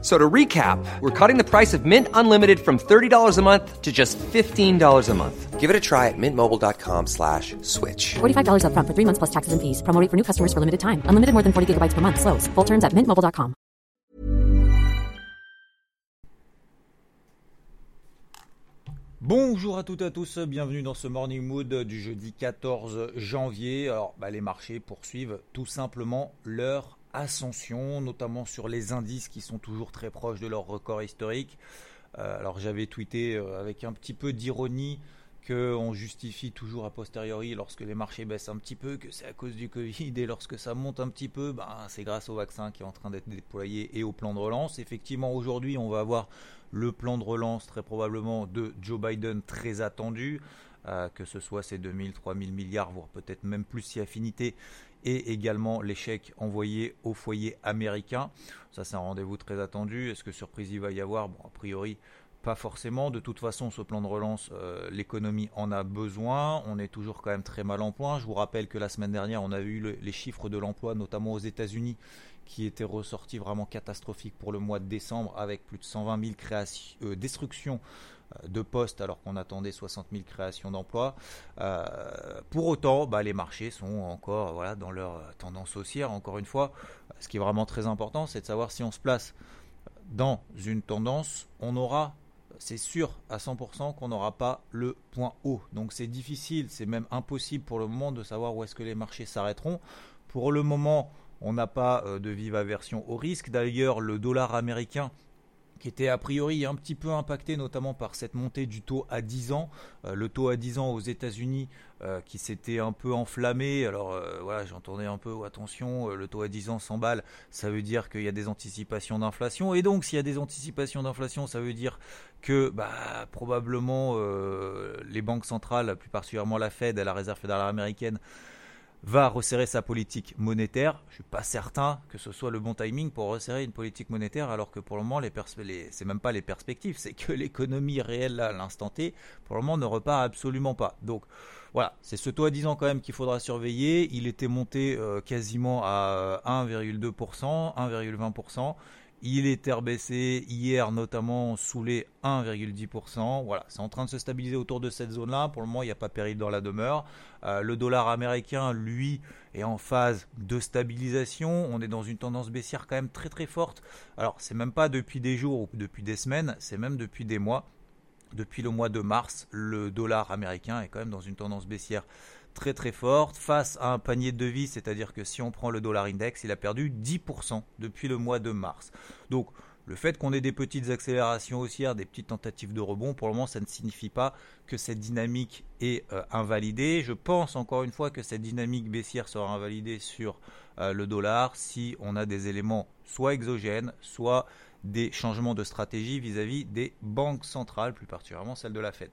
So to recap, we're cutting the price of Mint Unlimited from $30 a month to just $15 a month. Give it a try at mintmobile.com slash switch. $45 upfront for three months plus taxes and fees. Promo rate for new customers for limited time. Unlimited more than 40 gigabytes per month. Slows. Full terms at mintmobile.com. Bonjour à toutes et à tous, bienvenue dans ce Morning Mood du jeudi 14 janvier. Alors, bah, les marchés poursuivent tout simplement leur ascension, notamment sur les indices qui sont toujours très proches de leur record historique. Euh, alors j'avais tweeté euh, avec un petit peu d'ironie qu'on justifie toujours a posteriori lorsque les marchés baissent un petit peu, que c'est à cause du Covid, et lorsque ça monte un petit peu, ben, c'est grâce au vaccin qui est en train d'être déployé et au plan de relance. Effectivement, aujourd'hui, on va avoir le plan de relance très probablement de Joe Biden très attendu, euh, que ce soit ses 2000, 3000 milliards, voire peut-être même plus si affinité, et également l'échec envoyé au foyer américain. Ça, c'est un rendez-vous très attendu. Est-ce que surprise il va y avoir? Bon, a priori, pas forcément. De toute façon, ce plan de relance, euh, l'économie en a besoin. On est toujours quand même très mal en point. Je vous rappelle que la semaine dernière, on a eu les chiffres de l'emploi, notamment aux États-Unis, qui étaient ressortis vraiment catastrophiques pour le mois de décembre, avec plus de 120 000 créations, euh, destructions euh, de postes alors qu'on attendait 60 000 créations d'emplois. pour autant, bah, les marchés sont encore voilà, dans leur tendance haussière. Encore une fois, ce qui est vraiment très important, c'est de savoir si on se place dans une tendance, on aura c'est sûr à 100% qu'on n'aura pas le point haut. Donc c'est difficile, c'est même impossible pour le moment de savoir où est-ce que les marchés s'arrêteront. Pour le moment, on n'a pas euh, de vive aversion au risque. D'ailleurs, le dollar américain qui était a priori un petit peu impacté notamment par cette montée du taux à 10 ans. Euh, le taux à 10 ans aux États-Unis euh, qui s'était un peu enflammé. Alors euh, voilà, j'entendais un peu, attention, le taux à 10 ans s'emballe, ça veut dire qu'il y a des anticipations d'inflation. Et donc s'il y a des anticipations d'inflation, ça veut dire que bah, probablement les banques centrales, plus particulièrement la Fed, la Réserve fédérale américaine, va resserrer sa politique monétaire. Je suis pas certain que ce soit le bon timing pour resserrer une politique monétaire, alors que pour le moment, les, les c'est même pas les perspectives, c'est que l'économie réelle à l'instant T, pour le moment, ne repart absolument pas. Donc voilà, c'est ce taux à 10 ans quand même qu'il faudra surveiller. Il était monté euh, quasiment à 1,2%, 1,20%. Il est rebaissé hier notamment sous les 1,10%. Voilà, c'est en train de se stabiliser autour de cette zone-là. Pour le moment, il n'y a pas péril dans la demeure. Euh, le dollar américain, lui, est en phase de stabilisation. On est dans une tendance baissière quand même très très forte. Alors, c'est même pas depuis des jours ou depuis des semaines, c'est même depuis des mois. Depuis le mois de mars, le dollar américain est quand même dans une tendance baissière très très forte face à un panier de devises, c'est-à-dire que si on prend le dollar index, il a perdu 10% depuis le mois de mars. Donc le fait qu'on ait des petites accélérations haussières, des petites tentatives de rebond, pour le moment, ça ne signifie pas que cette dynamique est euh, invalidée. Je pense encore une fois que cette dynamique baissière sera invalidée sur euh, le dollar si on a des éléments soit exogènes, soit des changements de stratégie vis-à-vis des banques centrales, plus particulièrement celle de la Fed.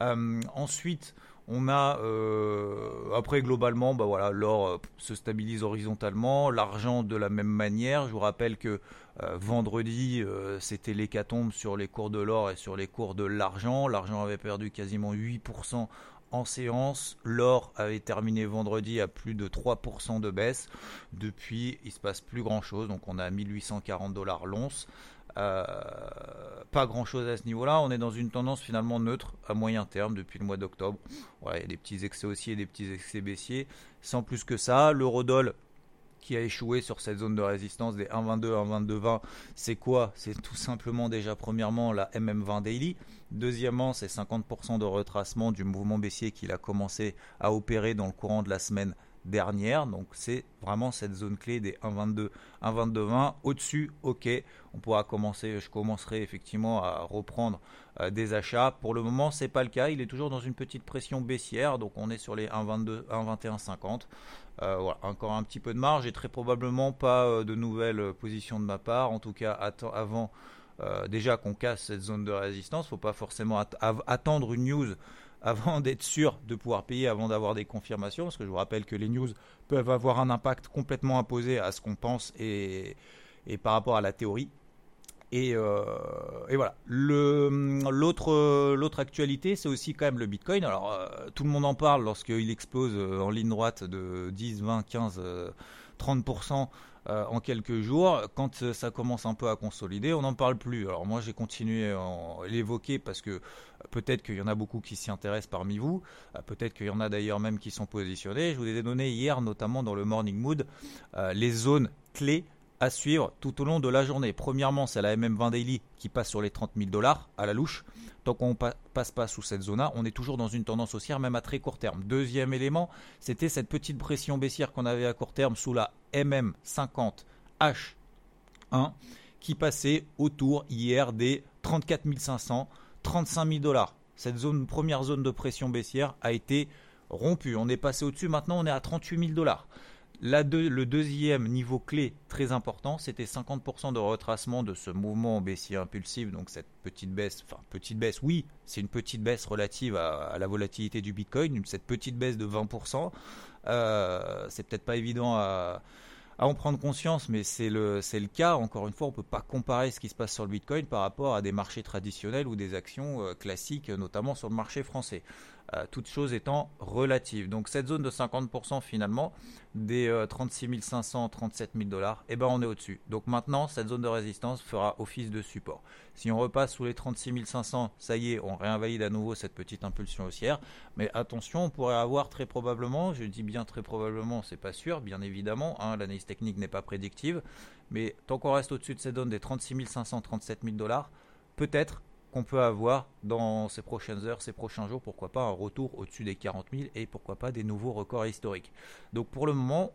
Euh, ensuite, on a euh, après globalement, bah l'or euh, se stabilise horizontalement, l'argent de la même manière. Je vous rappelle que vendredi, c'était l'hécatombe sur les cours de l'or et sur les cours de l'argent. L'argent avait perdu quasiment 8% en séance. L'or avait terminé vendredi à plus de 3% de baisse. Depuis, il se passe plus grand chose. Donc on a 1840 dollars l'once. Euh, pas grand chose à ce niveau-là. On est dans une tendance finalement neutre à moyen terme depuis le mois d'octobre. Voilà, il y a des petits excès haussiers et des petits excès baissiers. Sans plus que ça, l'eurodoll qui a échoué sur cette zone de résistance des 1,22 1,22,20, c'est quoi? C'est tout simplement déjà premièrement la MM20 Daily. Deuxièmement, c'est 50% de retracement du mouvement baissier qu'il a commencé à opérer dans le courant de la semaine dernière. Donc c'est vraiment cette zone clé des 1,22, 1,22,20. Au-dessus, ok, on pourra commencer, je commencerai effectivement à reprendre euh, des achats. Pour le moment, c'est pas le cas. Il est toujours dans une petite pression baissière. Donc on est sur les 1,22, 1,21,50. Euh, voilà, encore un petit peu de marge et très probablement pas euh, de nouvelles positions de ma part. En tout cas, avant déjà qu'on casse cette zone de résistance, faut pas forcément attendre une news avant d'être sûr de pouvoir payer, avant d'avoir des confirmations, parce que je vous rappelle que les news peuvent avoir un impact complètement imposé à ce qu'on pense et par rapport à la théorie. Et, euh, et voilà. L'autre l'autre actualité, c'est aussi quand même le Bitcoin. Alors, euh, tout le monde en parle lorsqu'il explose euh, en ligne droite de 10, 20, 15, 30% en quelques jours. Quand ça commence un peu à consolider, on n'en parle plus. Alors moi, j'ai continué à l'évoquer parce que peut-être qu'il y en a beaucoup qui s'y intéressent parmi vous. Peut-être qu'il y en a d'ailleurs même qui sont positionnés. Je vous ai donné hier, notamment dans le Morning Mood, les zones clés à suivre tout au long de la journée. Premièrement, c'est la MM20 Daily qui passe sur les 30 000 dollars à la louche. Tant qu'on ne passe pas sous cette zone-là, on est toujours dans une tendance haussière, même à très court terme. Deuxième élément, c'était cette petite pression baissière qu'on avait à court terme sous la MM50 H1 qui passait autour hier des 34 500, 35 000 dollars. Cette zone, première zone de pression baissière a été rompue. On est passé au-dessus, maintenant on est à 38 000 dollars le deuxième niveau clé très important, c'était 50% de retracement de ce mouvement baissier impulsif, donc cette petite baisse, enfin petite baisse, oui, c'est une petite baisse relative à, la volatilité du Bitcoin, cette petite baisse de 20%, euh, c'est peut-être pas évident à, en prendre conscience, mais c'est le, cas. Encore une fois, on ne peut pas comparer ce qui se passe sur le Bitcoin par rapport à des marchés traditionnels ou des actions euh, classiques, notamment sur le marché français. Euh, toutes choses étant relatives. Donc cette zone de 50% finalement des 36 500, 37 000 dollars, eh ben on est au-dessus. Donc maintenant cette zone de résistance fera office de support. Si on repasse sous les 36 500, ça y est, on réinvalide à nouveau cette petite impulsion haussière. Mais attention, on pourrait avoir très probablement, je dis bien très probablement, c'est pas sûr, bien évidemment, hein, l'analyse technique n'est pas prédictive, mais tant qu'on reste au-dessus de cette zone des 36 500, 37 000 dollars, peut-être qu'on peut avoir dans ces prochaines heures, ces prochains jours, pourquoi pas un retour au-dessus des 40 000 et pourquoi pas des nouveaux records historiques. Donc pour le moment,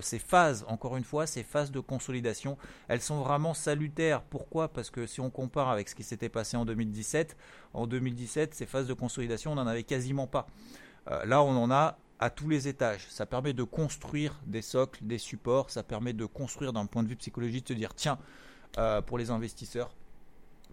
ces phases, encore une fois, ces phases de consolidation, elles sont vraiment salutaires. Pourquoi? Parce que si on compare avec ce qui s'était passé en 2017, en 2017, ces phases de consolidation, on n'en avait quasiment pas. Euh, là, on en a à tous les étages. Ça permet de construire des socles, des supports, ça permet de construire d'un point de vue psychologique, de se dire, tiens, euh, pour les investisseurs,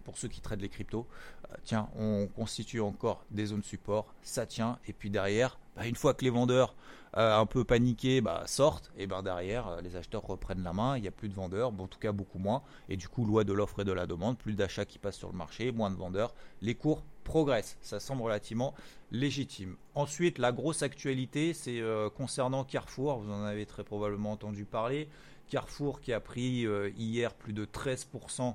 pour ceux qui traitent les cryptos, euh, tiens, on constitue encore des zones support, ça tient, et puis derrière, bah, une fois que les vendeurs euh, un peu paniqués bah, sortent, et ben derrière, euh, les acheteurs reprennent la main, il n'y a plus de vendeurs, bon, en tout cas beaucoup moins, et du coup, loi de l'offre et de la demande, plus d'achats qui passent sur le marché, moins de vendeurs, les cours progressent, ça semble relativement légitime. Ensuite, la grosse actualité, c'est concernant Carrefour, vous en avez très probablement entendu parler, Carrefour qui a pris hier plus de 13%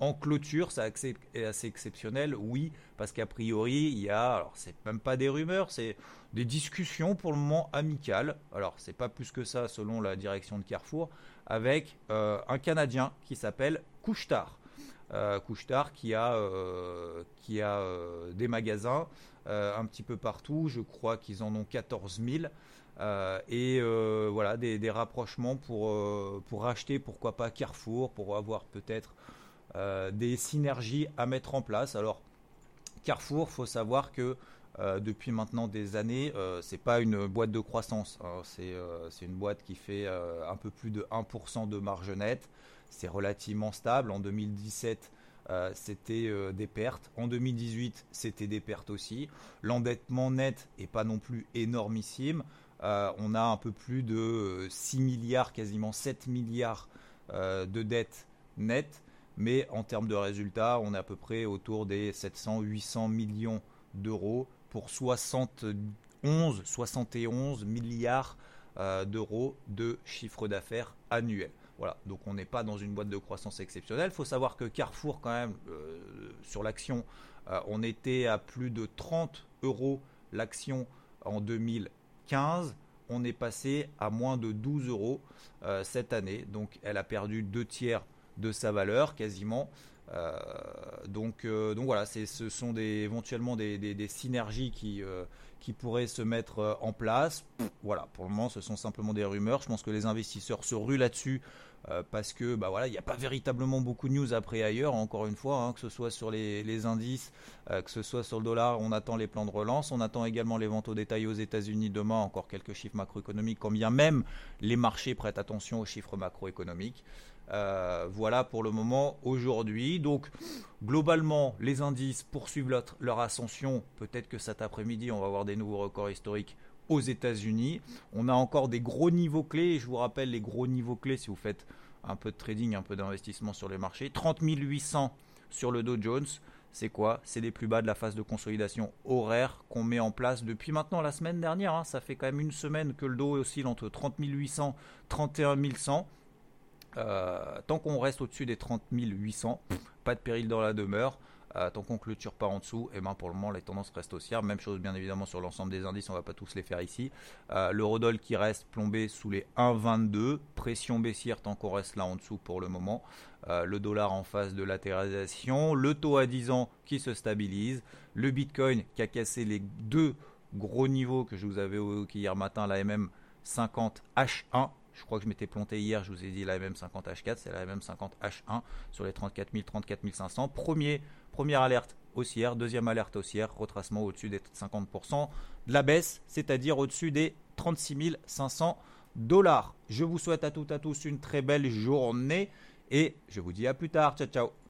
en clôture, ça est assez exceptionnel, oui, parce qu'a priori, il y a, alors c'est même pas des rumeurs, c'est des discussions pour le moment amicales, alors c'est pas plus que ça selon la direction de Carrefour, avec euh, un Canadien qui s'appelle Couchetard. Euh, qui a, euh, qui a euh, des magasins un petit peu partout, je crois qu'ils en ont 14 000. et voilà des, des rapprochements pour, pour acheter pourquoi pas Carrefour pour avoir peut-être euh, des synergies à mettre en place. Alors, Carrefour, faut savoir que euh, depuis maintenant des années, euh, c'est pas une boîte de croissance. Hein. c'est une boîte qui fait un peu plus de 1% de marge nette. C'est relativement stable. En 2017, c'était des pertes. En 2018, c'était des pertes aussi. L'endettement net est pas non plus énormissime. on a un peu plus de 6 milliards, quasiment 7 milliards de dettes nettes mais en termes de résultats, on est à peu près autour des 700-800 millions d'euros pour 71, 71 milliards euh, d'euros de chiffre d'affaires annuel. Voilà, donc on n'est pas dans une boîte de croissance exceptionnelle. Il faut savoir que Carrefour, quand même, euh, sur l'action, euh, on était à plus de 30 euros l'action en 2015. On est passé à moins de 12 euros cette année. Donc elle a perdu deux tiers de sa valeur quasiment. Euh, donc, euh, donc voilà, ce sont des, éventuellement des, synergies qui, euh, qui pourraient se mettre en place. Voilà, pour le moment, ce sont simplement des rumeurs. Je pense que les investisseurs se ruent là-dessus parce que bah voilà, il n'y a pas véritablement beaucoup de news après ailleurs. Encore une fois, hein, que ce soit sur les, indices, que ce soit sur le dollar, on attend les plans de relance, on attend également les ventes au détail aux États-Unis demain, encore quelques chiffres macroéconomiques, quand bien même les marchés prêtent attention aux chiffres macroéconomiques. Euh, voilà pour le moment aujourd'hui. Donc globalement, les indices poursuivent leur, ascension. Peut-être que cet après-midi, on va avoir des nouveaux records historiques aux États-Unis. On a encore des gros niveaux clés. Je vous rappelle les gros niveaux clés si vous faites un peu de trading, un peu d'investissement sur les marchés. 30 800 sur le Dow Jones. C'est quoi? C'est les plus bas de la phase de consolidation horaire qu'on met en place depuis maintenant la semaine dernière. Hein. Ça fait quand même une semaine que le Dow oscille entre 30 800 31 100. Tant qu'on reste au-dessus des 30 800, pas de péril dans la demeure. Euh, tant qu'on clôture pas en dessous, et eh ben pour le moment les tendances restent haussières. Même chose bien évidemment sur l'ensemble des indices, on va pas tous les faire ici. Euh, L'eurodoll qui reste plombé sous les 1,22, pression baissière tant qu'on reste là en dessous pour le moment. Euh, le dollar en phase de latéralisation, le taux à 10 ans qui se stabilise, le Bitcoin qui a cassé les deux gros niveaux que je vous avais évoqués hier matin, la MM 50 H1 je crois que je m'étais planté hier, je vous ai dit la MM50 H4, c'est la MM50 H1 sur les 34 000, 34 500. Premier, première alerte haussière, deuxième alerte haussière, retracement au-dessus des 50% de la baisse, c'est-à-dire au-dessus des 36 500 dollars. Je vous souhaite à toutes et à tous une très belle journée et je vous dis à plus tard. Ciao, ciao.